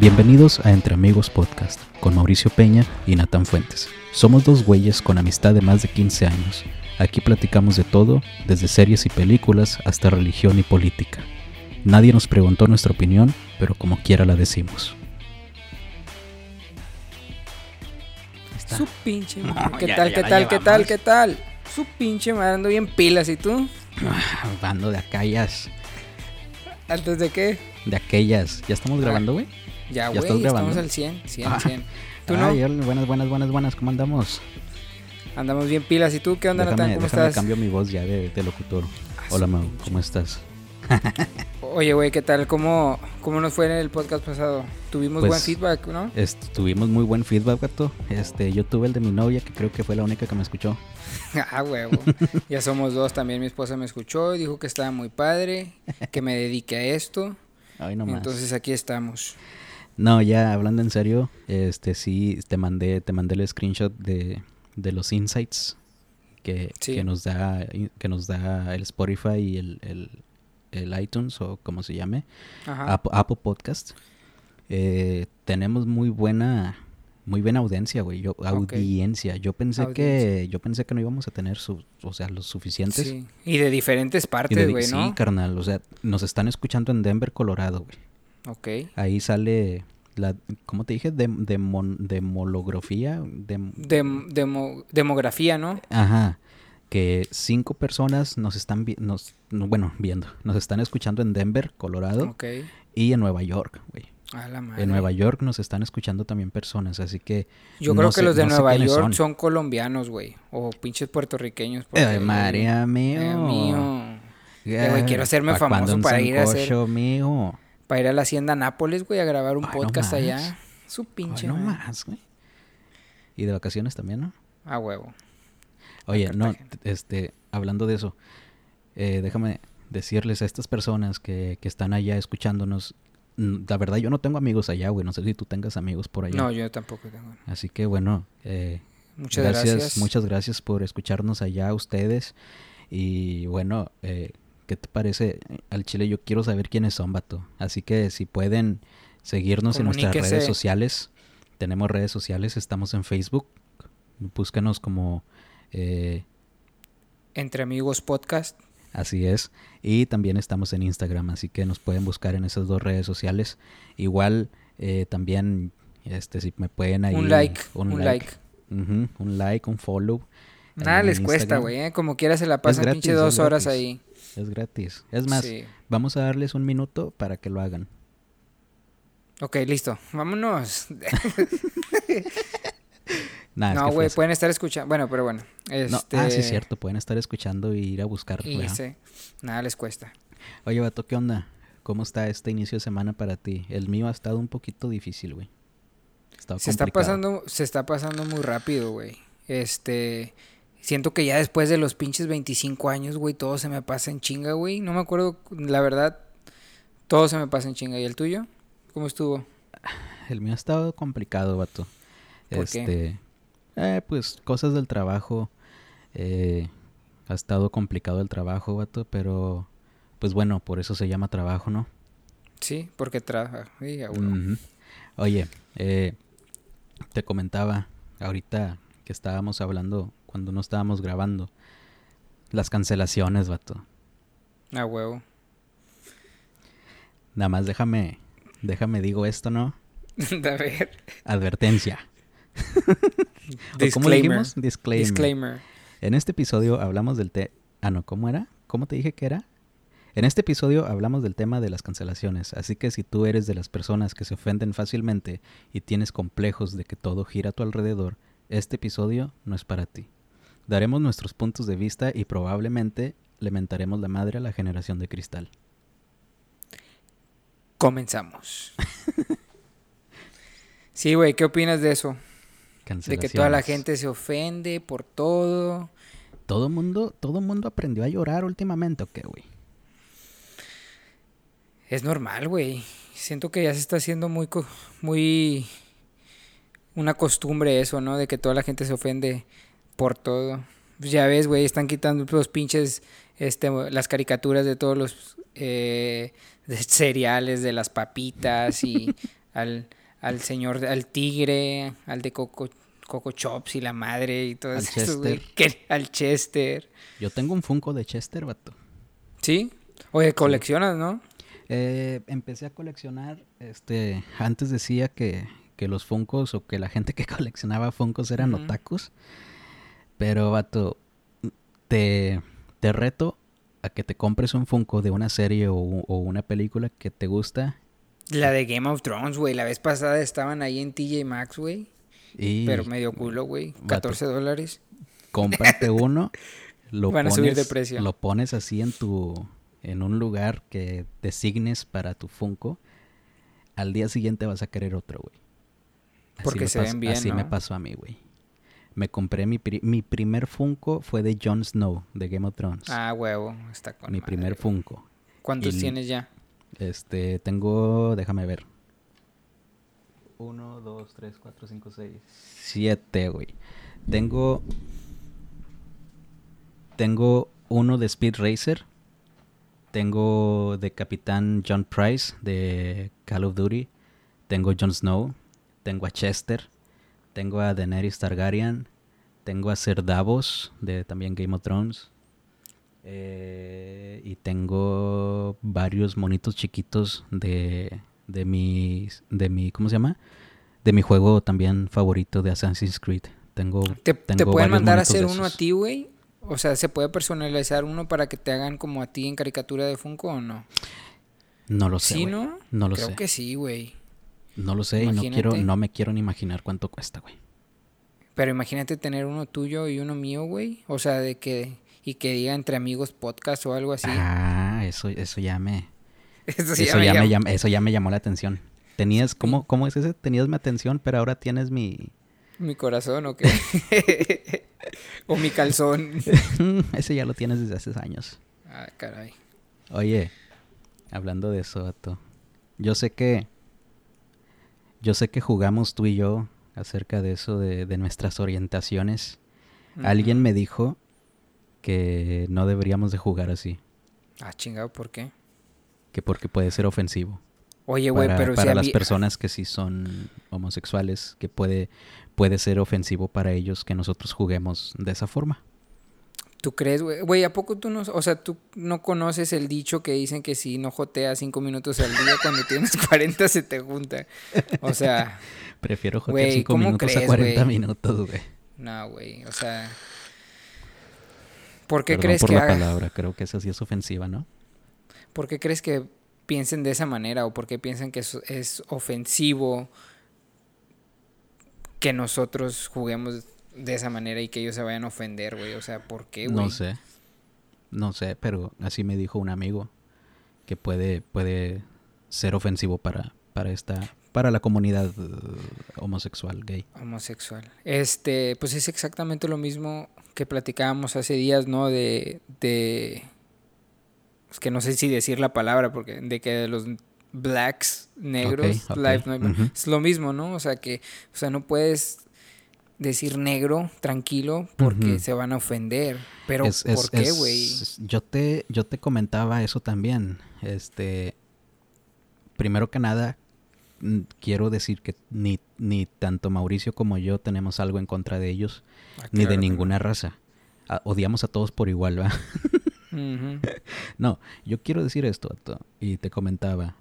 Bienvenidos a Entre Amigos Podcast con Mauricio Peña y Natán Fuentes. Somos dos güeyes con amistad de más de 15 años. Aquí platicamos de todo, desde series y películas hasta religión y política. Nadie nos preguntó nuestra opinión, pero como quiera la decimos. Su pinche madre. No, ¿Qué ya- tal, ya qué tal, qué tal, llevamos. qué tal? Su pinche madre, ando bien pilas. ¿Y tú? Bando de aquellas, ¿Antes de qué? de aquellas. ¿Ya estamos grabando, güey? Ya, ¿Ya güey, estamos al 100, 100, Ah. 100. ¿Tú no? buenas, buenas, buenas, buenas. ¿Cómo andamos? Andamos bien pilas. ¿Y tú qué onda, déjame Natán? ¿Cómo déjame estás? cambio mi voz ya de, de locutor. Ah, Hola, su Mau, ¿cómo estás? Oye, güey, ¿qué tal? ¿Cómo, ¿Cómo nos fue en el podcast pasado? Tuvimos Pues- buen feedback, ¿no? Tuvimos muy buen feedback, gato. Este, yo tuve el de mi novia, que creo que fue la única que me escuchó. ah, huevo. ya somos dos. También mi esposa me escuchó y dijo que estaba muy padre, que me dedique a esto. Ay, no. Entonces aquí estamos. No, ya hablando en serio, este sí te mandé, te mandé el screenshot de, de los insights que, Sí. que nos da, que nos da el Spotify y el, el, el iTunes o como se llame, Ajá. Apple, Apple Podcast. Eh, tenemos muy buena, muy buena audiencia, güey. Yo, audiencia. Yo pensé que, yo pensé que no íbamos a tener su, o sea, los suficientes. Sí. Y de diferentes partes, güey, sí, ¿no? carnal. O sea, nos están escuchando en Denver, Colorado, güey. Ok. Ahí sale la, ¿cómo te dije? Dem, demon- demolografía. Dem- Dem- demo- demografía, ¿no? ajá. Que cinco personas nos están vi- nos, no, bueno, viendo, nos están escuchando en Denver, Colorado Ok. y en Nueva York, güey. A la madre. En Nueva York nos están escuchando también personas, así que Yo no creo que los de no Nueva York son. son, colombianos, güey. O pinches puertorriqueños. porque, Ay, María mío. eh, mío. Eh, quiero hacerme ¿Pa' famoso para ir a hacer- mijo? Para ir a la hacienda Nápoles, güey, a grabar un Ay, podcast allá. Su pinche. Ay, no más, güey. Y de vacaciones también, ¿no? A huevo. Oye, no, este, hablando de eso, eh, déjame decirles a estas personas que, que están allá escuchándonos, mm, la verdad yo no tengo amigos allá, güey, no sé si tú tengas amigos por allá. No, yo tampoco tengo. Así que bueno, eh, Muchas gracias, gracias. muchas gracias por escucharnos allá ustedes. Y bueno, eh, ¿qué te parece? Al Chile yo quiero saber quiénes son, vato. Así que si pueden seguirnos en nuestras redes sociales, tenemos redes sociales, estamos en Facebook, búscanos como... eh, Entre amigos podcast. Así es. Y también estamos en Instagram, así que nos pueden buscar en esas dos redes sociales. Igual eh, también, este, si me pueden ahí... un like. Un, like. Ujú, un like, un follow. Nada les Instagram. cuesta, güey. ¿eh? Como quiera se la pasan gratis, pinche dos horas ahí. Es gratis. Es más, Sí. vamos a darles un minuto para que lo hagan. Ok, listo. Vámonos. Nah, no, güey, pueden estar escuchando. Bueno, pero bueno. No, Este... Ah, sí, es cierto. Pueden estar escuchando y ir a buscar. Y sí, nada les cuesta. Oye, Vato, ¿qué onda? ¿Cómo está este inicio de semana para ti? El mío ha estado un poquito difícil, güey. Se está pasando, se está pasando muy rápido, güey. Este, siento que ya después de los pinches 25 años, güey, todo se me pasa en chinga, güey. No me acuerdo, la verdad, todo se me pasa en chinga. ¿Y el tuyo? ¿Cómo estuvo? El mío ha estado complicado, vato. ¿Por qué? este, eh, pues cosas del trabajo. eh, ha estado complicado el trabajo, vato, pero pues bueno, por eso se llama trabajo, ¿no? Sí, porque trabaja. Sí. Ujú. Oye, eh, te comentaba ahorita que estábamos hablando cuando no estábamos grabando las cancelaciones, vato. A huevo. Nada más déjame, déjame digo esto, ¿no? A ver. Advertencia. ¿O ¿Cómo Disclaimer. dijimos? Disclaimer. Disclaimer. En este episodio hablamos del te... Ah, no, ¿cómo era? ¿Cómo te dije que era? En este episodio hablamos del tema de las cancelaciones, así que si tú eres de las personas que se ofenden fácilmente y tienes complejos de que todo gira a tu alrededor, este episodio no es para ti. Daremos nuestros puntos de vista y probablemente le mentaremos la madre a la generación de cristal. Comenzamos. sí, güey, ¿qué opinas de eso? De que toda la gente se ofende por todo. Todo mundo, todo mundo aprendió a llorar últimamente, ¿o qué, güey? Es normal, güey. Siento que ya se está haciendo muy, muy una costumbre eso, ¿no? De que toda la gente se ofende por todo. Pues ya ves, güey, están quitando los pinches, este, las caricaturas de todos los eh, de cereales, de las papitas y al, al señor, al tigre, al de Coco, Coco Chops y la madre y todo Al eso, güey. Chester. Que- Al Chester. Yo tengo un Funko de Chester, vato. ¿Sí? Oye, coleccionas, ¿no? Eh, empecé a coleccionar, este, antes decía que, que los Funkos o que la gente que coleccionaba Funkos eran Ujú. otakus. Pero, vato, te, te reto a que te compres un Funko de una serie o, o una película que te gusta La de Game of Thrones, güey. La vez pasada estaban ahí en TJ Maxx, güey. y Pero medio culo, güey. vato. 14 dólares. cómprate uno, lo Van a pones, subir de precio. lo pones así en tu, en un lugar que designes para tu Funko. Al día siguiente vas a querer otro, güey. Porque se ven bien, Así me pasó a mí, güey. Me compré mi, pri- mi primer Funko fue de Jon Snow de Game of Thrones. Ah, huevo. Está con mi madre, primer. Funko. ¿Cuántos y- tienes ya? Este, tengo, déjame ver. Uno, dos, tres, cuatro, cinco, seis, siete, güey. Tengo, tengo uno de Speed Racer. Tengo de Capitán John Price de Call of Duty. Tengo Jon Snow. Tengo a Chester. Tengo a Daenerys Targaryen. Tengo a Ser Davos de también Game of Thrones. Eh, y tengo varios monitos chiquitos de, de mis de mi ¿cómo se llama? De mi juego también favorito de Assassin's Creed. Tengo ¿Te, te pueden mandar a hacer uno a ti, güey? O sea, ¿se puede personalizar uno para que te hagan como a ti en caricatura de Funko o no? No lo sé. ¿Sí, no? No lo Creo sé. que sí, güey. No lo sé y no quiero no me quiero ni imaginar cuánto cuesta, güey. Pero imagínate tener uno tuyo y uno mío, güey. O sea, de que... Y que diga entre amigos podcast o algo así. Ah, eso eso ya me Eso sí eso ya me llama- llam- eso ya me llamó la atención. Tenías cómo cómo es ese? Tenías mi atención, pero ahora tienes mi ¿Mi corazón o qué? o mi calzón. ese ya lo tienes desde hace años. Ah, caray. Oye, hablando de eso, vato. Yo sé que. Yo sé que jugamos tú y yo acerca de eso, de, de nuestras orientaciones. Alguien me dijo que no deberíamos de jugar así. Ah, chingado, ¿por qué? Que porque puede ser ofensivo. Oye, güey, pero para si las mí- personas que sí son homosexuales, que puede, puede ser ofensivo para ellos que nosotros juguemos de esa forma. ¿Tú crees, güey? Güey, ¿a poco tú no... O sea, tú no conoces el dicho que dicen que si no joteas cinco minutos al día, cuando tienes 40 se te junta? O sea, Prefiero Güey, 5 ¿cómo minutos a crees, 40 güey? minutos, güey. no, güey. O sea... ¿Por qué Perdón crees por que la haga- palabra, creo que esa sí es ofensiva, ¿no? ¿Por qué crees que piensen de esa manera? ¿O por qué piensan que es, es ofensivo que nosotros juguemos de esa manera y que ellos se vayan a ofender, güey? O sea, ¿por qué, güey? No sé. No sé, pero así me dijo un amigo que puede, puede ser ofensivo para, para esta, para la comunidad eh, homosexual, gay. Homosexual. Este, pues es exactamente lo mismo que platicábamos hace días, ¿no? De, de, es que no sé si decir la palabra, porque de que los blacks, negros, life es lo mismo, ¿no? O sea que, o sea, no puedes decir negro tranquilo porque se van a ofender. Pero Es- es- ¿por qué, güey? Yo te, yo te comentaba eso también. Este, primero que nada, mm, quiero decir que ni, ni tanto Mauricio como yo tenemos algo en contra de ellos, Ah, ni claro de ninguna raza. Ah, odiamos a todos por igual, ¿va? No, yo quiero decir esto, y te comentaba.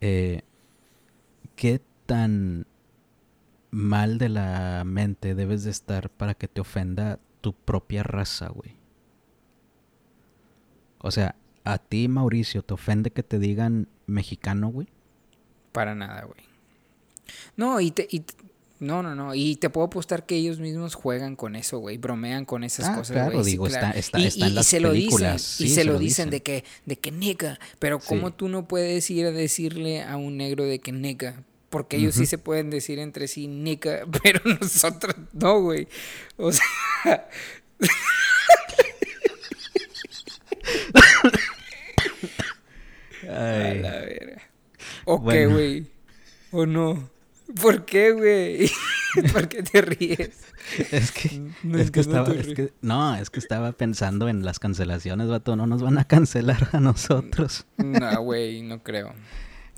eh, ¿Qué tan mal de la mente debes de estar para que te ofenda tu propia raza, güey? O sea, a ti, Mauricio, ¿te ofende que te digan mexicano, güey? Para nada, güey. No, y te, y no, no, no. Y te puedo apostar que ellos mismos juegan con eso, güey. Bromean con esas Ah, cosas, claro, güey. Sí, digo, está- claro. está- y, está en y- y las se lo películas, dicen. y sí, se, se lo lo dicen, dicen. de que, de que nega. Pero ¿cómo Sí. tú no puedes ir a decirle a un negro de que nega? Porque ellos sí Ujú. se pueden decir entre sí nega, pero nosotros no, güey. O sea. A la verga. ¿O qué, güey? ¿O no? ¿Por qué, güey? ¿Por qué te ríes? Es que, No es que entiendo estaba, es que, no, es que estaba pensando en las cancelaciones, vato, no nos van a cancelar a nosotros. No, güey, no creo.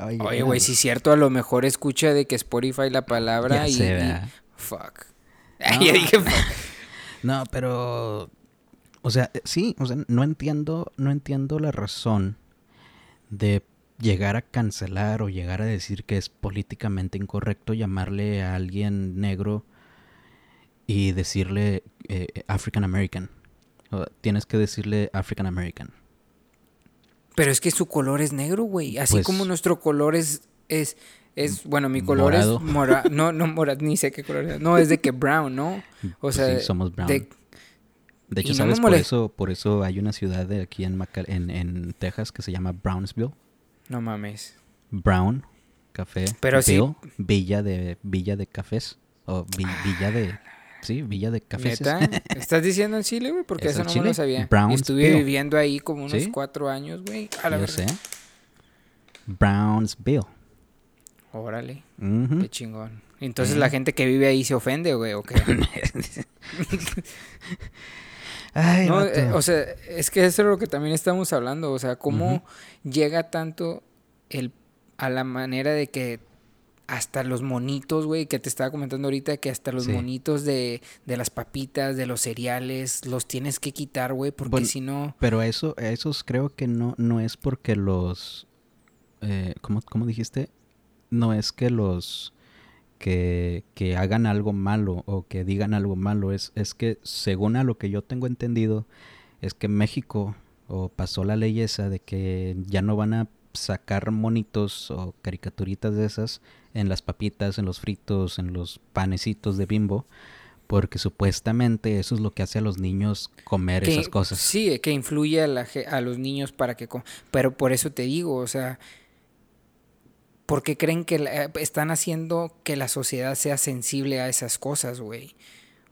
Oye, güey, si es cierto, a lo mejor escucha de que Spotify la palabra y, sé, y- ¿verdad? Fuck. No. ya dije fuck. No, pero. O sea, eh, sí, o sea, no entiendo, no entiendo la razón de llegar a cancelar o llegar a decir que es políticamente incorrecto llamarle a alguien negro y decirle eh, African American. O tienes que decirle African American. Pero es que su color es negro, güey. Así Pues- como nuestro color es, es, es, bueno, mi color Morado. es mora, no, no mora, ni sé qué color es. No, es de que brown, ¿no? O Pues sea, sí, somos brown. de- De hecho, no ¿sabes? Por eso, por eso hay una ciudad de aquí en, Maca- en, en Texas que se llama Brownsville. no mames. Brown, café. Pero sí- Villa de Villa de cafés o vi- Villa de sí, Villa de cafés. ¿Estás diciendo en Chile, güey? Porque Es eso no me lo sabía. Estuve viviendo ahí como unos ¿Sí? cuatro años, güey. A la Yo verdad. sé. Brownsville. Órale, Ujú. qué chingón. Entonces la gente que vive ahí se ofende, güey, ¿o qué? Ay, No, eh, o sea, es que eso es lo que también estamos hablando, o sea, cómo llega tanto el a la manera de que hasta los monitos, güey, que te estaba comentando ahorita, que hasta los Sí. monitos de, de las papitas, de los cereales, los tienes que quitar, güey, porque Bueno, si no... Pero eso, esos creo que no, no es porque los, eh, ¿cómo, cómo dijiste? No es que los que, que hagan algo malo o que digan algo malo, es, es que según a lo que yo tengo entendido, es que México o pasó la ley esa de que ya no van a sacar monitos o caricaturitas de esas en las papitas, en los fritos, en los panecitos de bimbo, porque supuestamente eso es lo que hace a los niños comer que- esas cosas. Sí, que influye a, la a los niños para que... com- Pero por eso te digo, o sea, porque creen que la- están haciendo que la sociedad sea sensible a esas cosas, güey.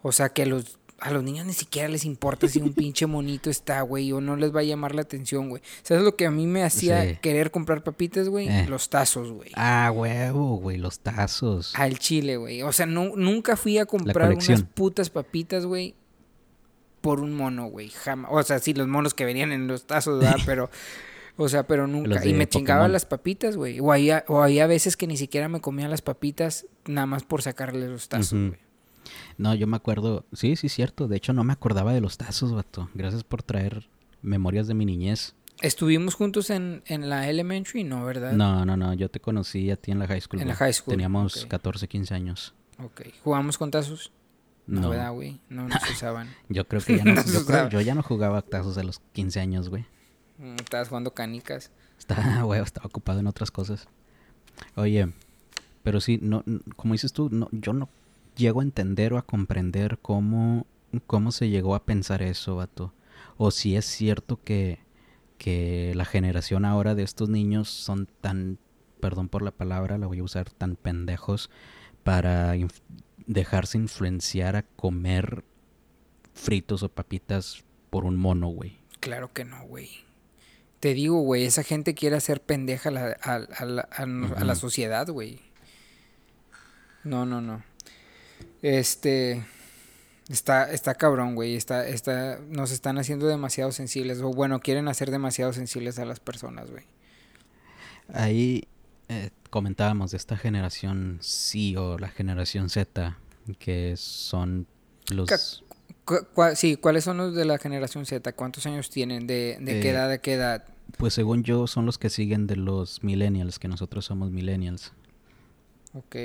O sea, que los, a los niños ni siquiera les importa si un pinche monito está, güey, o no les va a llamar la atención, güey. ¿Sabes lo que a mí me hacía Sí. querer comprar papitas, güey? Eh. Los tazos, güey. Ah, huevo, güey, los tazos. Al chile, güey. O sea, nu- nunca fui a comprar unas putas papitas, güey, por un mono, güey. Jamás. O sea, sí, los monos que venían en los tazos, ¿verdad? Pero, o sea, pero nunca. Y me chingaba las papitas, güey. O había, o había veces que ni siquiera me comía las papitas nada más por sacarle los tazos, güey. No, yo me acuerdo, sí, sí, cierto. De hecho, no me acordaba de los tazos, vato. Gracias por traer memorias de mi niñez. ¿Estuvimos juntos en, en la elementary? No, ¿verdad? No, no, no, yo te conocí a ti en la high school. En la high school, Teníamos ok. 14, 15 años. Ok. ¿Jugamos con tazos? No, No, ¿verdad, güey? No nos usaban. yo creo que ya no, yo, creo- yo ya no jugaba tazos a los 15 años, güey. Mm, Estabas jugando canicas. Estaba, güey, estaba ocupado en otras cosas. Oye, pero sí, no, como dices tú, no, yo no llego a entender o a comprender cómo, cómo se llegó a pensar eso, vato. O si es cierto que, que la generación ahora de estos niños son tan, perdón por la palabra, la voy a usar, tan pendejos para inf- dejarse influenciar a comer fritos o papitas por un mono, güey. Claro que no, güey. Te digo, güey, esa gente quiere hacer pendeja a la, a, a la, a a la sociedad, güey. No, no, no. Este. Está, está cabrón, güey. Está, está, nos están haciendo demasiado sensibles. O bueno, quieren hacer demasiado sensibles a las personas, güey. Ahí eh, comentábamos de esta generación C o la generación Z, que son los... Cu- sí, ¿cuáles son los de la generación Z? ¿Cuántos años tienen? ¿De, de qué Eh, edad a qué edad? Pues según yo son los que siguen de los millennials, que nosotros somos millennials. Ok.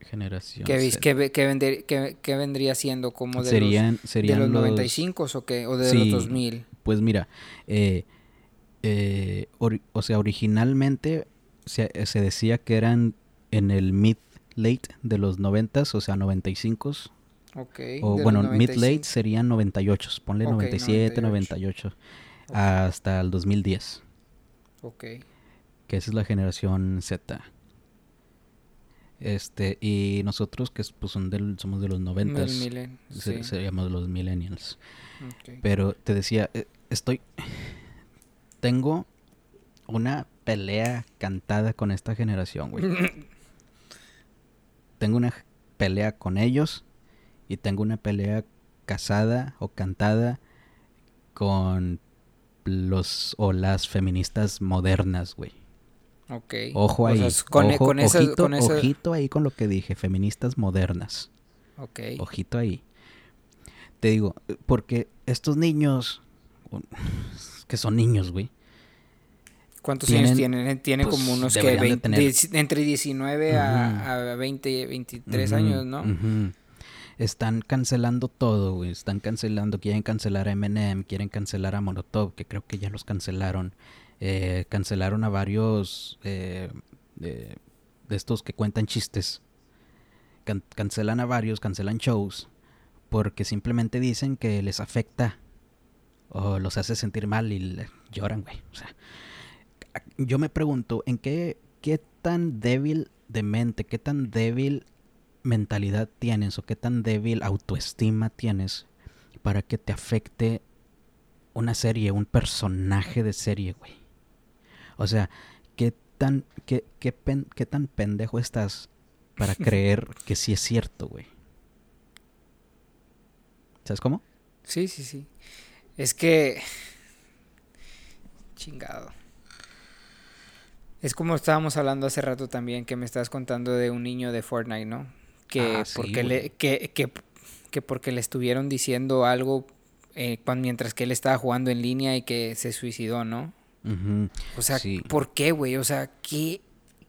Generación ¿Qué, qué qué vender- qué- vendría siendo como de los, serían, de serían los los 95 o qué? ¿O de Sí. los 2000? Pues mira, eh, eh, ori- o sea, originalmente se, se decía que eran en el mid-late de los 90s, o sea, 95 Ok. O bueno, mid-late 95. serían 98, ponle Ok, 97, 98. 98, hasta el 2010, Ok. que esa es la generación Z. Este, y nosotros que pues son del, somos de los 90, Mil- milen, sí. seríamos los millennials. Pero te decía, eh, estoy tengo una pelea cantada con esta generación, güey. tengo una pelea con ellos y tengo una pelea casada o cantada con los o las feministas modernas, güey. Ok. Ojo O ahí. sea, con, e, ojo, con esa- ojito, con esa- ojito ahí con lo que dije, feministas modernas. Ok. Ojito ahí. Te digo, porque estos niños, que son niños, güey. ¿Cuántos tienen- años tienen? Tienen pues, como unos que deberían de 20 tener- dieci- entre 19 a, a 20, 23 Ujú, años, ¿no? Están cancelando todo, güey. Están cancelando, quieren cancelar a Eminem, quieren cancelar a Molotov, que creo que ya los cancelaron. Eh, cancelaron a varios eh, de, estos que cuentan chistes. Can- cancelan a varios, cancelan shows, porque simplemente dicen que les afecta o los hace sentir mal y le- lloran, güey. O sea, yo me pregunto, ¿en qué, qué tan débil de mente, qué tan débil mentalidad tienes o qué tan débil autoestima tienes para que te afecte una serie, un personaje de serie, güey? O sea, ¿qué tan, qué, qué, pen- qué tan pendejo estás para creer que sí es cierto, güey? ¿Sabes cómo? Sí, sí, sí. Es que. Chingado. Es como estábamos hablando hace rato también, que me estás contando de un niño de Fortnite, ¿no? Que Ah, sí, porque güey. le, que, que, que porque le estuvieron diciendo algo eh, mientras que él estaba jugando en línea y que se suicidó, ¿no? O sea, Sí. ¿por qué, güey? O sea, ¿qué,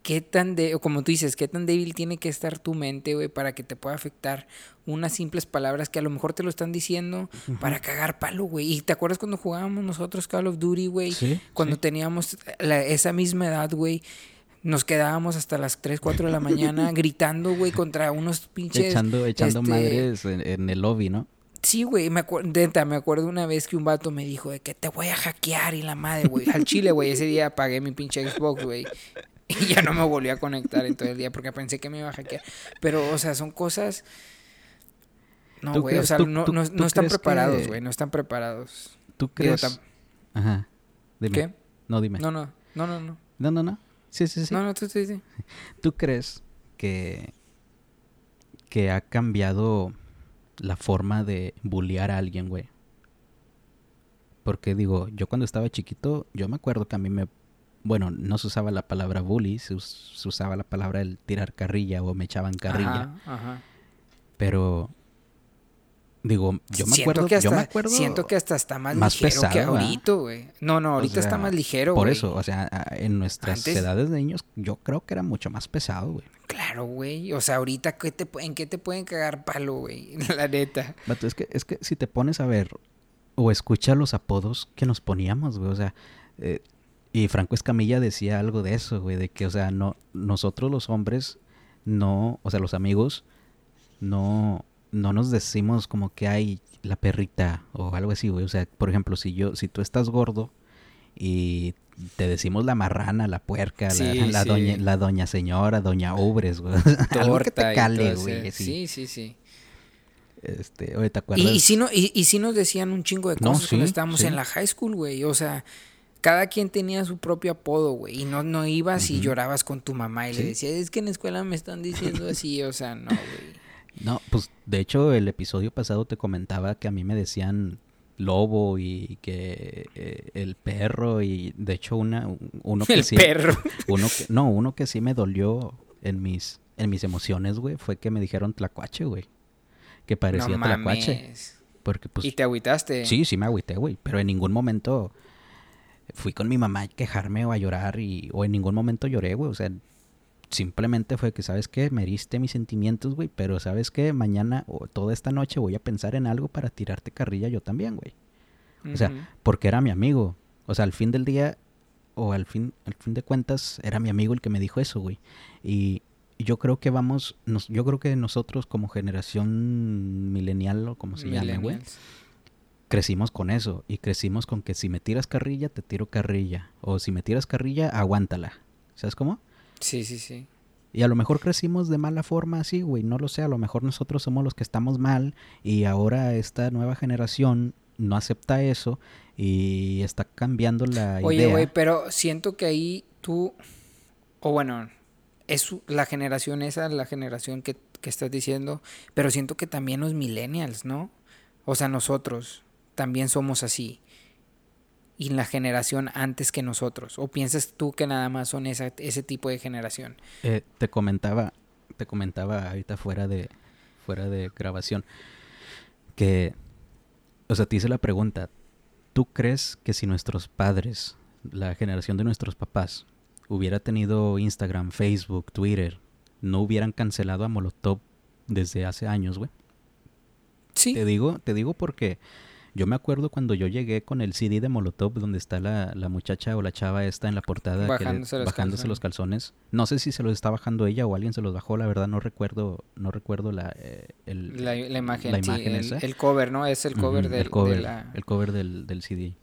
qué tan de, o como tú dices, qué tan débil tiene que estar tu mente, güey, para que te pueda afectar unas simples palabras que a lo mejor te lo están diciendo para cagar palo, güey? ¿Y te acuerdas cuando jugábamos nosotros Call of Duty, güey? Sí, Cuando sí. teníamos la- esa misma edad, güey. Nos quedábamos hasta las 3, 4 de la mañana gritando, güey, contra unos pinches... Echando, echando este, madres en, en el lobby, ¿no? Sí, güey, me acuerdo, neta, me acuerdo una vez que un vato me dijo de que te voy a hackear y la madre, güey. Al chile, güey, ese día apagué mi pinche Xbox, güey. Y ya no me volví a conectar en todo el día porque pensé que me iba a hackear. Pero, o sea, son cosas... No, ¿Tú güey, o sea, tú- no, tú- no, están preparados, que- güey, no están preparados. ¿Tú Digo, crees? tam- Ajá. Dime. ¿Qué? No, dime. No, no, no, no, no. No, no, no. Sí, sí, sí. No, no, tú, tú, tú. ¿Tú crees que, que ha cambiado la forma de bullear a alguien, güey? Porque digo, yo cuando estaba chiquito, yo me acuerdo que a mí me... Bueno, no se usaba la palabra bully, se, us- se usaba la palabra el tirar carrilla o me echaban carrilla. Ajá, ajá. Pero... Digo, yo me Siento acuerdo... que hasta, yo me acuerdo... Siento que hasta está más, más ligero que pesado, ¿verdad? ahorita, güey. No, no, ahorita está sea, más ligero, Por eso, o sea, en nuestras Antes- edades de niños, yo creo que era mucho más pesado, güey. Claro, güey. O sea, ahorita, ¿qué te, ¿en qué te pueden cagar palo, güey? La neta. Es que, es que si te pones a ver o escuchar los apodos que nos poníamos, güey, o sea, eh, y Franco Escamilla decía algo de eso, güey, de que, o sea, no, nosotros los hombres, no, o sea, los amigos, no, no nos decimos como que hay la perrita o algo así, güey, o sea, por ejemplo, si yo, si tú estás gordo y te decimos la marrana, la puerca, la- Sí, la, sí. doña, la doña señora, doña Ubres, güey, algo que te cale, güey. Sí, sí, sí. Este, oye, ¿te acuerdas? Y, y, sí no, y, y sí nos decían un chingo de No, cosas cuando estábamos en la high school, güey. O sea, cada quien tenía su propio apodo, güey. Y no, no ibas y llorabas con tu mamá y le decías, es que en la escuela me están diciendo así. O sea, no, güey. No, pues de hecho el episodio pasado te comentaba que a mí me decían lobo y que eh, el perro y de hecho una uno que El sí perro. uno que no uno que sí me dolió en mis en mis emociones güey fue que me dijeron tlacuache güey que parecía no tlacuache porque pues y te agüitaste. sí sí me agüité güey pero en ningún momento fui con mi mamá a quejarme o a llorar y o en ningún momento lloré güey o sea simplemente fue que, ¿sabes qué? Me heriste mis sentimientos, güey, pero ¿sabes qué? Mañana o toda esta noche voy a pensar en algo para tirarte carrilla yo también, güey. O sea, porque era mi amigo. O sea, al fin del día, o al fin, al fin de cuentas, era mi amigo el que me dijo eso, güey. Y yo creo que vamos, nos, yo creo que nosotros como generación milenial o como se llame, güey, crecimos con eso. Y crecimos con que si me tiras carrilla, te tiro carrilla. O si me tiras carrilla, aguántala. ¿Sabes cómo? Sí, sí, sí. Y a lo mejor crecimos de mala forma así, güey, no lo sé, a lo mejor nosotros somos los que estamos mal y ahora esta nueva generación no acepta eso y está cambiando la Oye, idea. güey, pero siento que ahí tú, o bueno, es la generación esa, la generación que, que estás diciendo, pero siento que también los millennials, ¿no? O sea, nosotros también somos así. Y la generación antes que nosotros? ¿O piensas tú que nada más son esa, ese tipo de generación? Eh, te comentaba, te comentaba ahorita fuera de, fuera de grabación que, o sea, te hice la pregunta, ¿tú crees que si nuestros padres, la generación de nuestros papás, hubiera tenido Instagram, Facebook, Twitter, no hubieran cancelado a Molotov desde hace años, güey? Sí. Te digo, te digo porque yo me acuerdo cuando yo llegué con el CD de Molotov donde está la, la muchacha o la chava esta en la portada que le- Bajándose los bajándose los calzones. No sé si se los está bajando ella o alguien se los bajó, la verdad no recuerdo, no recuerdo la, eh, el, La, la imagen, la imagen el, esa. el cover, ¿no? Es el cover, del, el cover, de la... el cover del, del CD.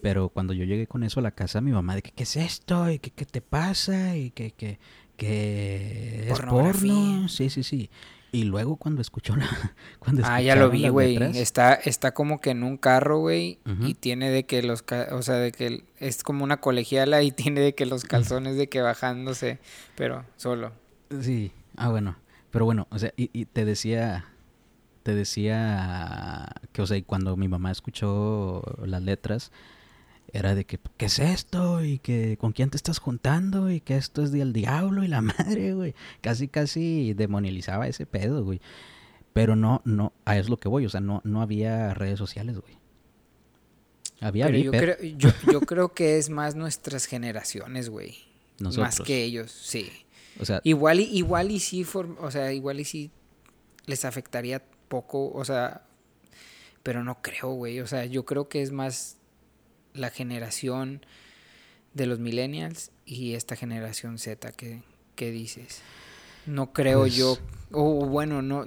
Pero cuando yo llegué con eso a la casa, mi mamá de que qué es esto y que qué te pasa y que que que es porno. Sí, sí, sí. Y luego cuando escuchó la cuando Ah, ya lo vi, güey. Está, está como que en un carro, güey. Y tiene de que los... O sea, de que es como una colegiala y tiene de que los calzones de que bajándose. Pero solo. Sí, ah, bueno. Pero bueno, o sea, y, y te decía, te decía que, o sea, y cuando mi mamá escuchó las letras, era de que, ¿qué es esto? Y que, ¿con quién te estás juntando? Y que esto es del diablo y la madre, güey. Casi, casi demonializaba ese pedo, güey. Pero no, no, a es lo que voy, o sea, no, no había redes sociales, güey. Había Pero yo creo, yo, yo creo que es más nuestras generaciones, güey. nosotros. Más que ellos, sí. O sea, Igual y, igual y sí, o sea, igual y sí les afectaría poco, o sea, pero no creo, güey. O sea, yo creo que es más la generación de los millennials y esta generación Z que, que dices. No creo Pues- yo, o bueno, no,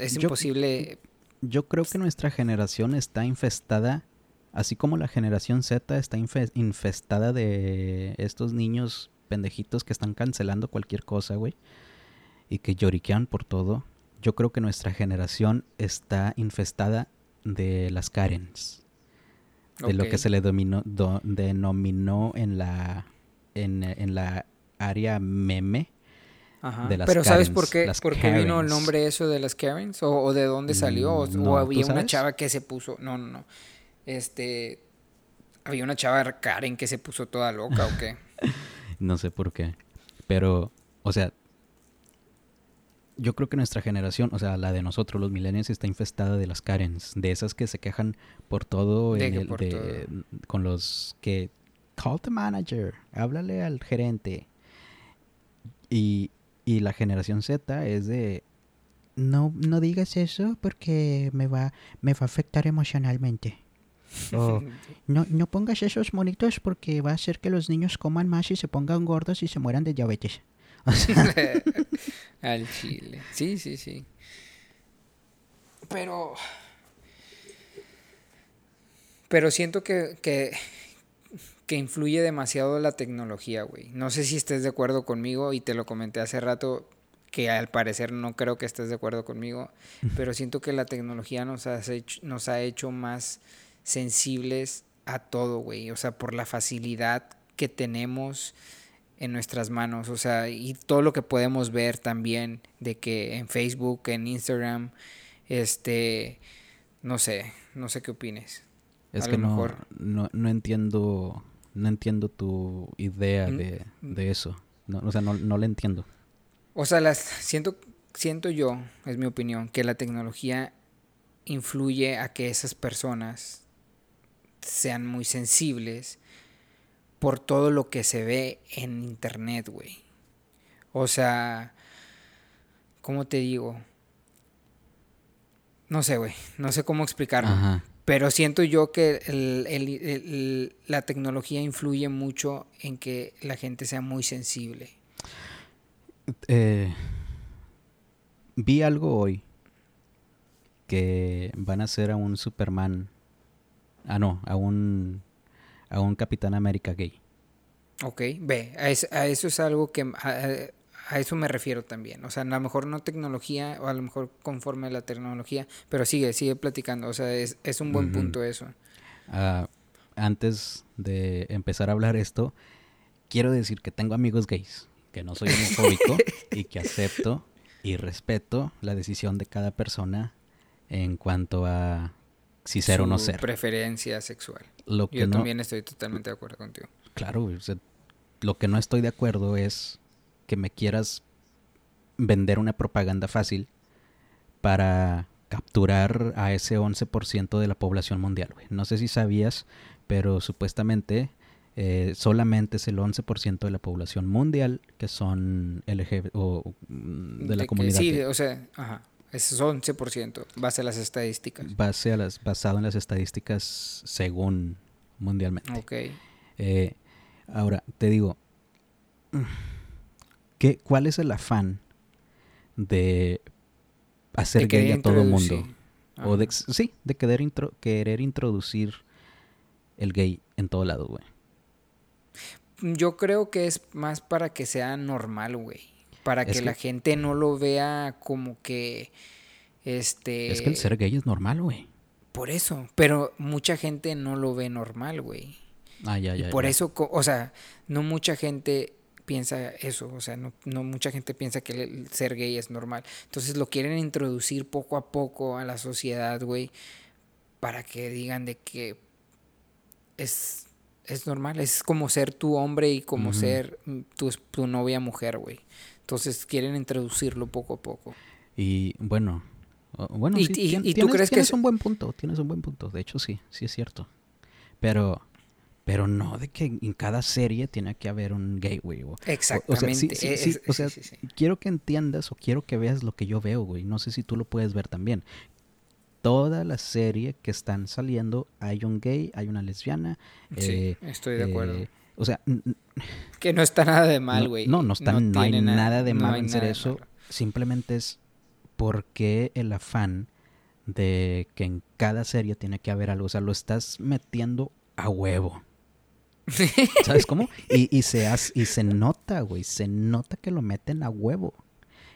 es Yo- imposible. Yo creo que nuestra generación está infestada, así como la generación Z está infe- infestada de estos niños pendejitos que están cancelando cualquier cosa, güey, y que lloriquean por todo. Yo creo que nuestra generación está infestada de las Karens, de lo que se le dominó, do- denominó en la, en, en la área meme. Ajá. de las Pero ¿sabes por qué, las por qué vino el nombre eso de las Karens? ¿O, o de dónde salió? ¿O, Mm, o no, ¿tú había una chava que se puso... No, no, no. Este... ¿Había una chava Karen que se puso toda loca o qué? No sé por qué. Pero, o sea, yo creo que nuestra generación, o sea, la de nosotros, los millennials, está infestada de las Karens, de esas que se quejan por todo, De en que el- por de- con los que call the manager, háblale al gerente. Y, y la generación Z es de no, no digas eso porque me va, me va a afectar emocionalmente. O no, no pongas esos monitos porque va a hacer que los niños coman más y se pongan gordos y se mueran de diabetes. O sea, Al chile. Sí, sí, sí. Pero... Pero siento que, que, que influye demasiado la tecnología, güey. No sé si estés de acuerdo conmigo y te lo comenté hace rato que al parecer no creo que estés de acuerdo conmigo, pero siento que la tecnología nos ha hecho, nos ha hecho más sensibles a todo, güey. O sea, por la facilidad que tenemos en nuestras manos, o sea, y todo lo que podemos ver también de que en Facebook, en Instagram, este, no sé, no sé qué opines. es A que lo no, no, no entiendo, no entiendo tu idea Mm, de, de eso. No, o sea, no, no la entiendo. O sea, las siento siento yo, es mi opinión, que la tecnología influye a que esas personas sean muy sensibles por todo lo que se ve en internet, güey. O sea, ¿cómo te digo? No sé, güey, no sé cómo explicarlo. Ajá. Pero siento yo que el- el- el- la tecnología influye mucho en que la gente sea muy sensible. Eh, vi algo hoy que van a hacer a un Superman. Ah, no, a un a un Capitán América gay. Ok, ve, a, es- a eso es algo que a, a eso me refiero también. O sea, a lo mejor no tecnología, o a lo mejor conforme a la tecnología, pero sigue, sigue platicando. O sea, es, es un buen Ujú. punto eso. Ah, antes de empezar a hablar esto, quiero decir que tengo amigos gays, que no soy homofóbico y que acepto y respeto la decisión de cada persona en cuanto a si ser o no ser. preferencia sexual. Lo que Yo no, también estoy totalmente de acuerdo contigo. claro, güey, o sea, lo que no estoy de acuerdo es que me quieras vender una propaganda fácil para capturar a ese 11% de la población mundial. No sé si sabías, pero supuestamente eh, solamente es el 11% de la población mundial que son LGBT o mm, de la comunidad sí, o sea, ajá. Es 11%, base a las estadísticas. base a las, basado en las estadísticas según mundialmente. Ok. Eh, ahora, te digo, ¿qué, ¿cuál es el afán de hacer De gay a todo mundo? O de, sí, de querer, intro- querer introducir el gay en todo lado, güey. Yo creo que es más para que sea normal, güey. Para Es que, que- la gente no lo vea como que. Este. es que el ser gay es normal, güey. Por eso. Pero mucha gente no lo ve normal, güey. Ah, ya, Y ya. por ya. eso, o sea, no mucha gente piensa eso, o sea, no, no mucha gente piensa que el ser gay es normal. Entonces lo quieren introducir poco a poco a la sociedad, güey, para que digan de que es, es normal, es como ser tu hombre y como ser tu, tu novia mujer, güey. Entonces quieren introducirlo poco a poco. Y bueno, bueno, ¿Y- sí, y- tien- y tú tienes, crees que tienes es- un buen punto, tienes un buen punto. De hecho, sí, sí es cierto. Pero, pero no de que en cada serie tiene que haber un gay, güey. o- Exactamente. o sea, quiero que entiendas o quiero que veas lo que yo veo, güey. No sé si tú lo puedes ver también. Toda la serie que están saliendo hay un gay, hay una lesbiana. Sí, eh, estoy de acuerdo. eh, o sea, Que no está nada de mal, güey. No, no, está, no, hay nada de hay en de eso. Simplemente es porque el afán de que en cada serie tiene que haber algo. O sea, lo estás metiendo a huevo. ¿Sabes cómo? Y, y, se, hace- y se nota, güey. Se nota que lo meten a huevo.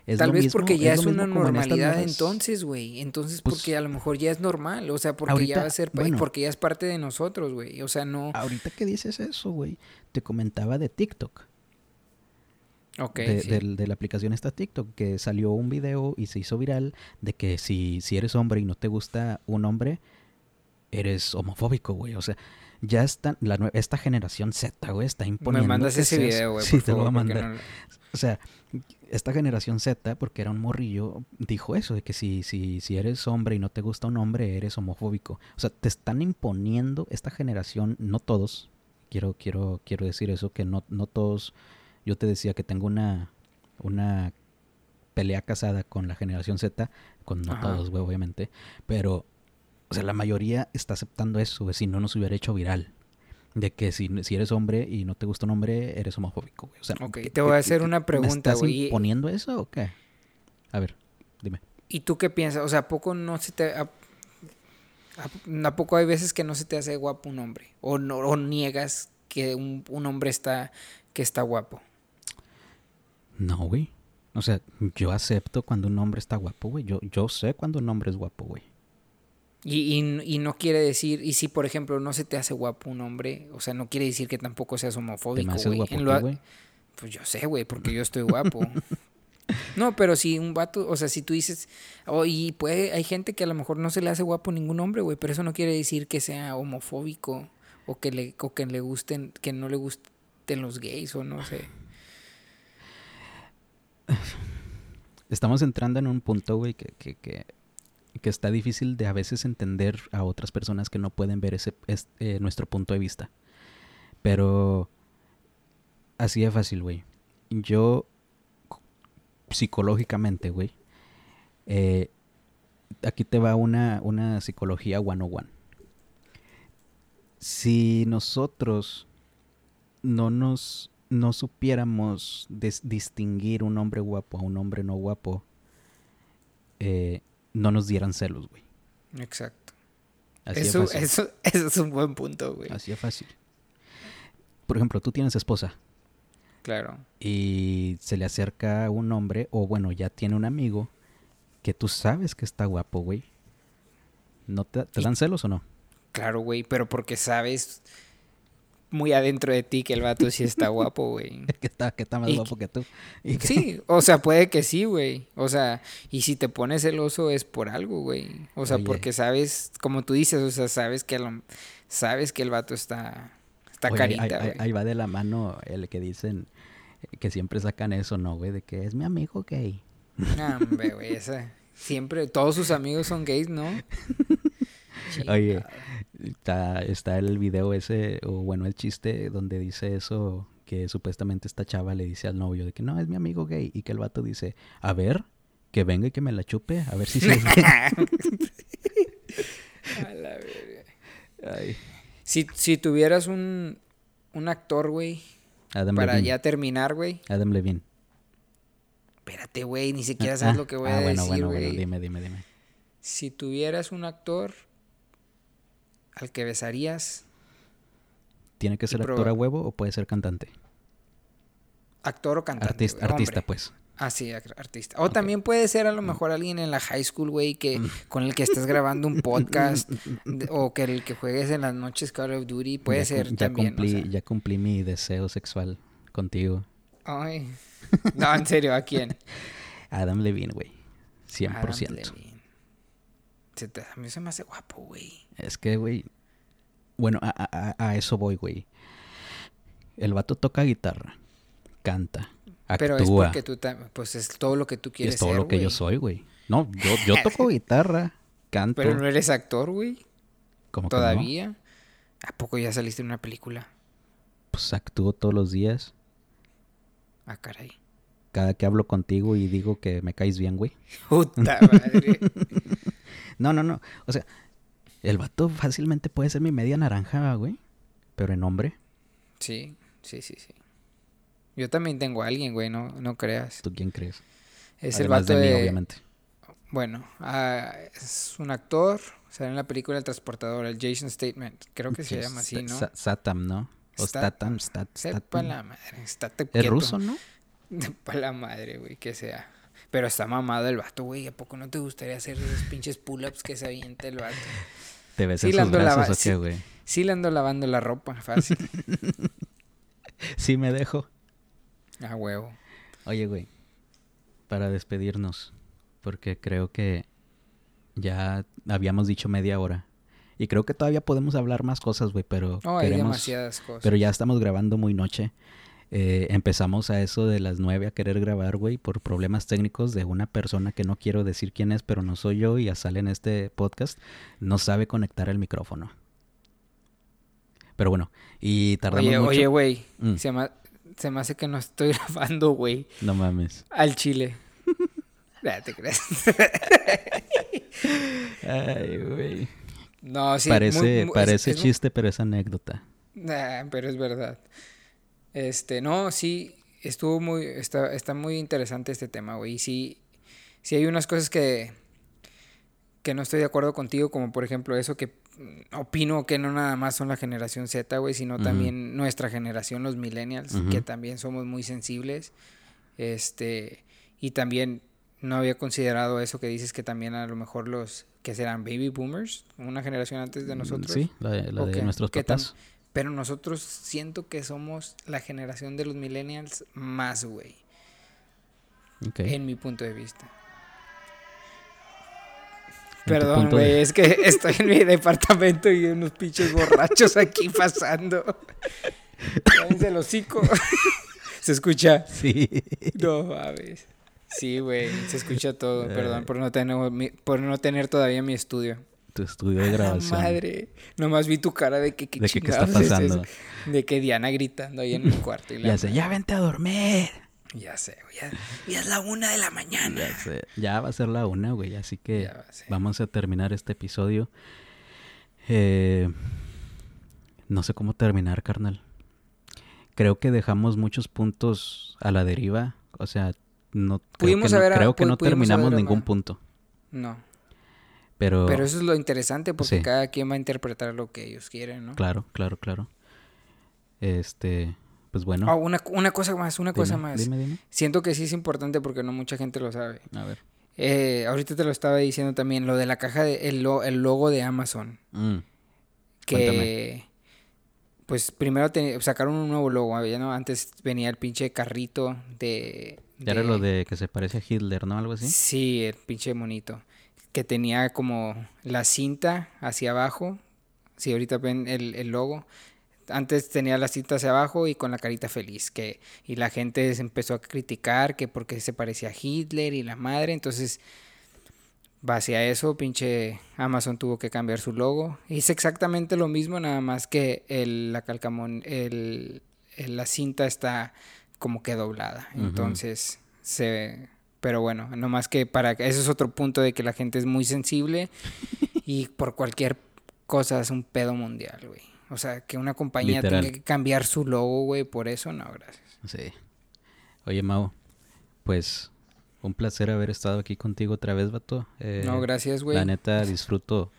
Es Tal vez mismo- porque ya es, una en normalidad entonces, güey. Entonces Pues, porque a lo mejor ya es normal, o sea, porque ya va a ser, bueno. porque ya es parte de nosotros, güey. O sea, no. Ahorita que dices eso, güey, te comentaba de TikTok. Ok, de, sí. del- de la aplicación esta TikTok, que salió un video y se hizo viral de que si, si eres hombre y no te gusta un hombre, eres homofóbico, güey. O sea, ya está, la, esta generación Z, güey, está Me imponiendo. mandas que ese video, güey, Sí, te lo voy a mandar. no- O sea, esta generación Z, porque era un morrillo, dijo eso, de que si, si, si eres hombre y no te gusta un hombre, eres homofóbico. O sea, te están imponiendo esta generación, no todos, quiero, quiero, quiero decir eso, que no, no todos, yo te decía que tengo una, una pelea casada con la generación Z, con no Ajá. todos, güey, obviamente, pero, o sea, la mayoría está aceptando eso, si no nos hubiera hecho viral. De que si, si eres hombre y no te gusta un hombre, eres homofóbico, güey. O sea, Ok, ¿qué- te voy a hacer una ¿Me pregunta, estás güey. imponiendo eso o qué? A ver, dime. ¿Y tú qué piensas? O sea, ¿a poco no se te... A, a- ¿a poco hay veces que no se te hace guapo un hombre? ¿O, no, o niegas que un, un hombre está, que está guapo? No, güey. O sea, yo acepto cuando un hombre está guapo, güey. Yo, yo sé cuando un hombre es guapo, güey. Y, y, y no quiere decir, y si por ejemplo no se te hace guapo un hombre, o sea, no quiere decir que tampoco seas ¿Te homofóbico, güey. Pues yo sé, güey, porque yo estoy guapo. No, pero si un vato, o sea, si tú dices, oh, y puede, hay gente que a lo mejor no se le hace guapo ningún hombre, güey, pero eso no quiere decir que sea homofóbico o que le, o que le gusten, que no le gusten los gays o no sé. Estamos entrando en un punto, güey, que, que, que, que está difícil de a veces entender a otras personas que no pueden ver ese, es- eh, nuestro punto de vista. Pero así de fácil, güey. Yo, psicológicamente, güey, eh, aquí te va una, una psicología 101. Si nosotros no nos no supiéramos distinguir un hombre guapo a un hombre no guapo, eh, no nos dieran celos, güey. Exacto. Así Eso, fácil. eso, eso es un buen punto, güey. Así de fácil. Por ejemplo, tú tienes esposa Claro. y se le acerca un hombre, o bueno, ya tiene un amigo que tú sabes que está guapo, güey. ¿No te, te dan celos o no? Claro, güey, pero porque sabes muy adentro de ti que el vato sí está guapo, güey. que está, que está más Y guapo que tú. Y que- Sí, o sea, puede que sí, güey. O sea, y si te pones celoso es por algo, güey. O sea, Oye. porque sabes, como tú dices, o sea, sabes que lo- sabes que el vato está está Oye, carita, ahí, güey. ahí va de la mano el que dicen que siempre sacan eso, ¿no, güey? De que es mi amigo gay. No, hombre, güey, esa siempre todos sus amigos son gays, ¿no? Oye. Está, está el video ese, o bueno, el chiste donde dice eso, que supuestamente esta chava le dice al novio de que no, es mi amigo gay, y que el vato dice, a ver, que venga y que me la chupe, a ver si gay. A la verga. Ay, Si, si tuvieras un, un actor, güey, Adam para Levine. ya terminar, güey. Adam Levine. Espérate, güey, ni siquiera Ah, sabes lo que voy ah, a bueno, decir, bueno, bueno, dime, dime, dime. Si tuvieras un actor al que besarías, ¿Tiene que ser actor a huevo o puede ser cantante? actor o cantante. Artista, güey, artista hombre. pues. Ah, sí, artista. O también puede ser a lo mejor alguien en la high school, güey, que con el que estás grabando un podcast de- o que el que juegues en las noches Call of Duty, puede Ya ser ya también. o Cumplí, sea. Ya cumplí mi deseo sexual contigo. Ay. No, en serio, ¿a quién? Adam Levine, güey. 100%. Adam Levine. A mí se me hace guapo, güey. Es que, güey. Bueno, a, a- a- a eso voy, güey. El vato toca guitarra, canta, actúa. Pero es porque tú pues es todo lo que tú quieres es todo ser, lo que yo soy, güey. No, yo, yo toco guitarra, canto. Pero no eres actor, güey. que no, Todavía. ¿A poco ya saliste en una película? pues actúo todos los días. Ah, caray. Cada que hablo contigo y digo que me caes bien, güey. Puta madre. No, no, no. O sea, el vato fácilmente puede ser mi media naranja, güey. Pero en hombre, Sí, sí, sí, sí. Yo también tengo a alguien, güey, no, no creas. ¿tú quién crees? Es el vato de de... mí, obviamente. Bueno, ah, es un actor, sale en la película El Transportador, el Jason Statement. Creo que se llama así, ¿no? Sa- Satam, ¿no? O Stat- Statam, Stat, Sepa Statam. la madre, Es ruso, ¿no? Sepa la madre, güey, que sea. Pero está mamado el vato, güey. ¿A poco no te gustaría hacer esos pinches pull-ups que se avienta el vato? ¿Te ves Sí, en sus brazos o qué, güey? Sí le ando lavando la ropa, fácil. Sí me dejo. A huevo. Oye, güey, para despedirnos, porque creo que ya habíamos dicho media hora. Y creo que todavía podemos hablar más cosas, güey, pero No, hay queremos... demasiadas cosas. Pero ya estamos grabando muy noche. Eh, empezamos a eso de las nueve a querer grabar, güey, por problemas técnicos de una persona que no quiero decir quién es, pero no soy yo y ya sale en este podcast. No sabe conectar el micrófono. Pero bueno, y tardamos Oye, mucho. oye, güey. Mm. Se, me, se me hace que no estoy grabando, güey. No mames. Al chile. Te creas. Ay, güey. No, sí. parece muy- muy- parece es- es- chiste, pero es anécdota. Nah, pero es verdad. Este, no, sí, estuvo muy, está, está muy interesante este tema, güey. Y sí, sí hay unas cosas que, que no estoy de acuerdo contigo, como por ejemplo eso que mm, opino que no nada más son la generación Z, güey, sino también nuestra generación, los millennials, que también somos muy sensibles. Este, y también no había considerado eso que dices que también a lo mejor los que serán baby boomers, una generación antes de nosotros. Sí, la, de- nuestros ¿Qué tan- papás. Pero nosotros siento que somos la generación de los millennials más, güey. En mi punto de vista. Perdón, de- güey, es que estoy en mi departamento y unos pinches borrachos aquí pasando. Cállense el hocico. Se escucha. Sí. No mames. Sí, güey, se escucha todo. Perdón por no tener, por no tener todavía mi estudio. Tu estudio de grabación. madre. Nomás vi tu cara de que qué De que qué está es pasando. De que Diana gritando ahí en el cuarto. Y la Ya sé, ya vente a dormir. Ya sé, güey. Ya, ya es la una de la mañana. Ya sé. Ya va a ser la una, güey. Así que va a vamos a terminar este episodio. Eh, no sé cómo terminar, carnal. Creo que dejamos muchos puntos a la deriva. O sea, no creo que no, creo que no terminamos ningún punto. No. Pero, Pero eso es lo interesante porque Sí. cada quien va a interpretar lo que ellos quieren, ¿no? claro, claro, claro. Este, pues bueno. Ah, una, una cosa más, una cosa más. Dime, dime. Siento que sí es importante porque no mucha gente lo sabe. A ver. Eh, ahorita te lo estaba diciendo también, lo de la caja, de, el, lo- el logo de Amazon. Mm, Que pues primero te- sacaron un nuevo logo, no, antes venía el pinche carrito de... Ya era de- lo de que se parece a Hitler, ¿no? Algo así. Sí, el pinche monito. Que tenía como la cinta hacia abajo. Sí, ahorita ven el, el logo. Antes tenía la cinta hacia abajo y con la carita feliz. Que, y la gente se empezó a criticar que porque se parecía a Hitler y la madre. Entonces, base a eso, pinche Amazon tuvo que cambiar su logo. Hice exactamente lo mismo, nada más que el, la calcamón, el, el- la cinta está como que doblada. Entonces, se... Pero bueno, nomás que para... Ese es otro punto de que la gente es muy sensible y por cualquier cosa es un pedo mundial, güey. O sea, que una compañía Literal. tenga que cambiar su logo, güey, por eso, no, gracias. Sí. Oye, Mau, pues un placer haber estado aquí contigo otra vez, vato. Eh, no, gracias, güey. La neta, disfruto,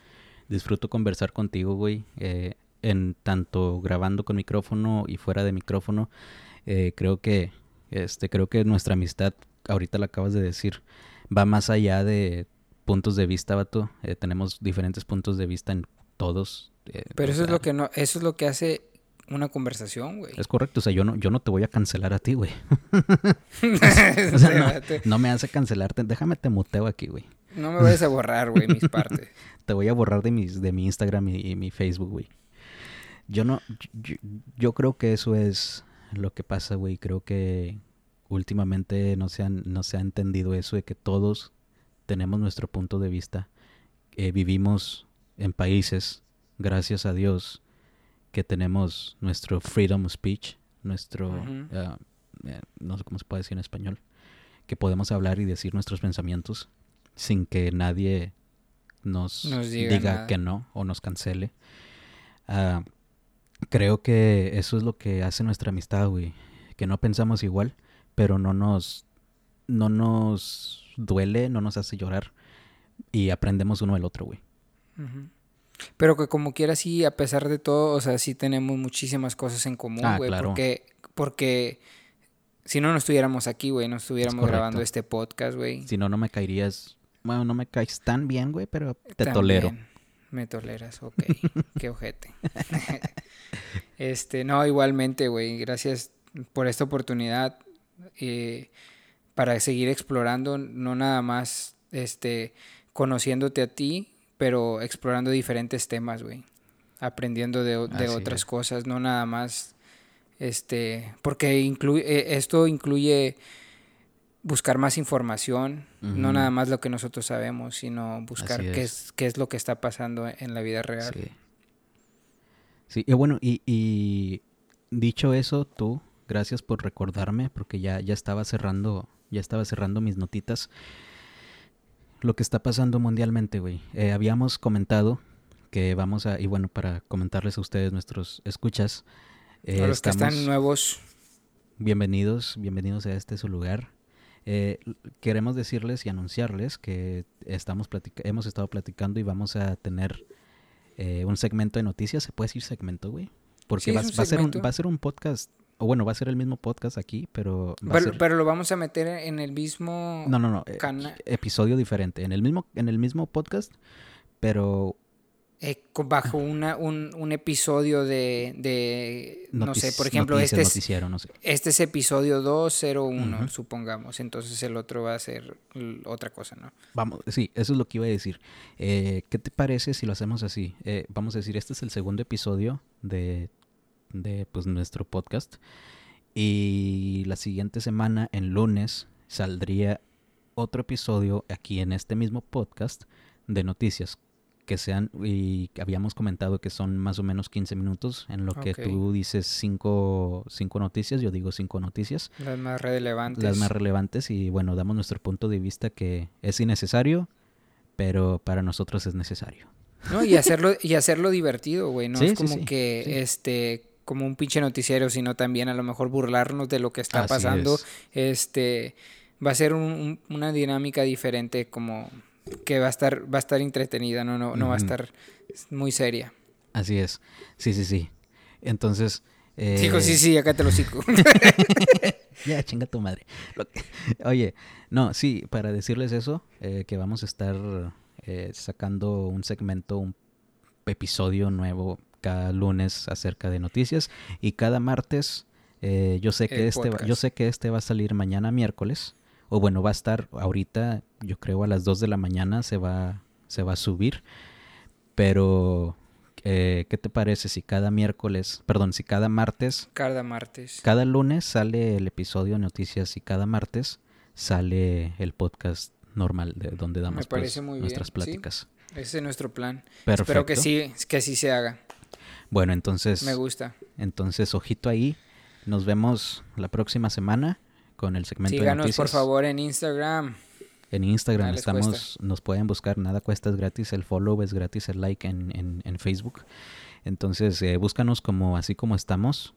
disfruto conversar contigo, güey. eh, en tanto grabando con micrófono y fuera de micrófono. Eh, creo que, este, creo que nuestra amistad, ahorita la acabas de decir, va más allá de puntos de vista, vato. Eh, tenemos diferentes puntos de vista en todos. eh, Pero o eso es lo que no... Eso es lo que hace una conversación, güey. Es correcto, o sea, yo no, yo no te voy a cancelar a ti, güey. O sea, no, no me hace cancelarte. Déjame te muteo aquí, güey. No me vayas a borrar, güey, mis partes. Te voy a borrar de, mis, de mi Instagram y, y mi Facebook, güey. Yo no... Yo, yo creo que eso es lo que pasa, güey. Creo que últimamente no se, han, no se ha entendido eso de que todos tenemos nuestro punto de vista. Eh, vivimos en países, gracias a Dios, que tenemos nuestro freedom of speech, nuestro... Eh, no sé cómo se puede decir en español. Que podemos hablar y decir nuestros pensamientos sin que nadie nos, Nos diga que no o nos cancele. Ah, creo que eso es lo que hace nuestra amistad, güey. Que no pensamos igual, pero no nos, no nos duele, no nos hace llorar. Y aprendemos uno del otro, güey. Pero que como quiera, sí, a pesar de todo, o sea, sí tenemos muchísimas cosas en común, Ah, güey. claro. Porque, porque si no, no estuviéramos aquí, güey, no estuviéramos grabando este podcast, güey. Si no, no me caerías. Bueno, no me caes tan bien, güey, pero te También tolero. Me toleras, ok. Qué ojete. este, no, igualmente, güey. Gracias por esta oportunidad. Eh, para seguir explorando, no nada más este, conociéndote a ti, pero explorando diferentes temas, güey. Aprendiendo de, de otras es. cosas, no nada más. Este, porque incluye, esto incluye buscar más información, no nada más lo que nosotros sabemos, sino buscar qué es. es qué es lo que está pasando en la vida real. Sí. Sí, y bueno, y, y dicho eso, tú, gracias por recordarme, porque ya, ya estaba cerrando, ya estaba cerrando mis notitas. Lo que está pasando mundialmente, güey. Eh, habíamos comentado que vamos a, y bueno, para comentarles a ustedes, nuestros escuchas, eh, A los que están nuevos, Bienvenidos, bienvenidos a este su lugar. Eh, queremos decirles y anunciarles que estamos hemos estado platicando y vamos a tener eh, un segmento de noticias. ¿Se puede decir segmento, güey? Porque Sí, va, va a ser un, va a ser un podcast, o bueno, va a ser el mismo podcast aquí, pero pero, ser... pero lo vamos a meter en el mismo... no, no, no, eh, cana- episodio diferente. En el mismo, en el mismo podcast, pero eh, bajo una, un, un episodio de, de no sé, por ejemplo, noticias, este es, noticiero, no sé. este es episodio 201, Ujú. supongamos, entonces el otro va a ser otra cosa, ¿no? Vamos, sí, eso es lo que iba a decir. Eh, ¿Qué te parece si lo hacemos así? Eh, vamos a decir, este es el segundo episodio de, de pues, nuestro podcast. Y la siguiente semana, en lunes, saldría otro episodio aquí en este mismo podcast de noticias. Que sean, y habíamos comentado que son más o menos 15 minutos, en lo que tú dices cinco, cinco noticias, yo digo cinco noticias Las más relevantes. las más relevantes y bueno, damos nuestro punto de vista que es innecesario, pero para nosotros es necesario. No, y hacerlo, y hacerlo divertido, güey. No Sí, es como sí, que este como un pinche noticiero, sino también a lo mejor burlarnos de lo que está Así pasando. es. Este va a ser un- un- una dinámica diferente como que va a estar va a estar entretenida, no no, no va a estar muy seria. Así es. Sí, sí, sí. Entonces... eh, Digo, sí, sí, acá te lo sigo. Ya, chinga tu madre. Oye, no, sí, para decirles eso, eh, que vamos a estar eh, sacando un segmento, un episodio nuevo cada lunes acerca de noticias y cada martes eh, yo sé que El este va- yo podcast. sé que este va a salir mañana miércoles o bueno va a estar ahorita yo creo a las 2 de la mañana se va se va a subir pero eh, ¿qué te parece si cada miércoles perdón si cada martes Cada martes. cada lunes sale el episodio de noticias y cada martes sale el podcast normal de donde damos pues, parece muy bien, nuestras sí. pláticas Ese es nuestro plan. Perfecto. Espero que sí, que así se haga. Bueno, entonces, Me gusta. entonces ojito ahí. Nos vemos la próxima semana con el segmento de Síganos noticias. por favor en Instagram. En Instagram Nada estamos, nos pueden buscar, nada cuesta, es gratis, el follow es gratis, el like en, en, en Facebook. Entonces, eh, búscanos como así como estamos,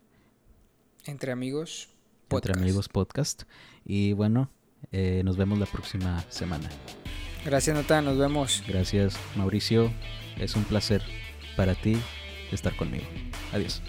Entre amigos. entre podcast. amigos podcast. Y bueno, eh, nos vemos la próxima semana. Gracias, Nota. Nos vemos. Gracias, Mauricio. Es un placer para ti estar conmigo. Adiós.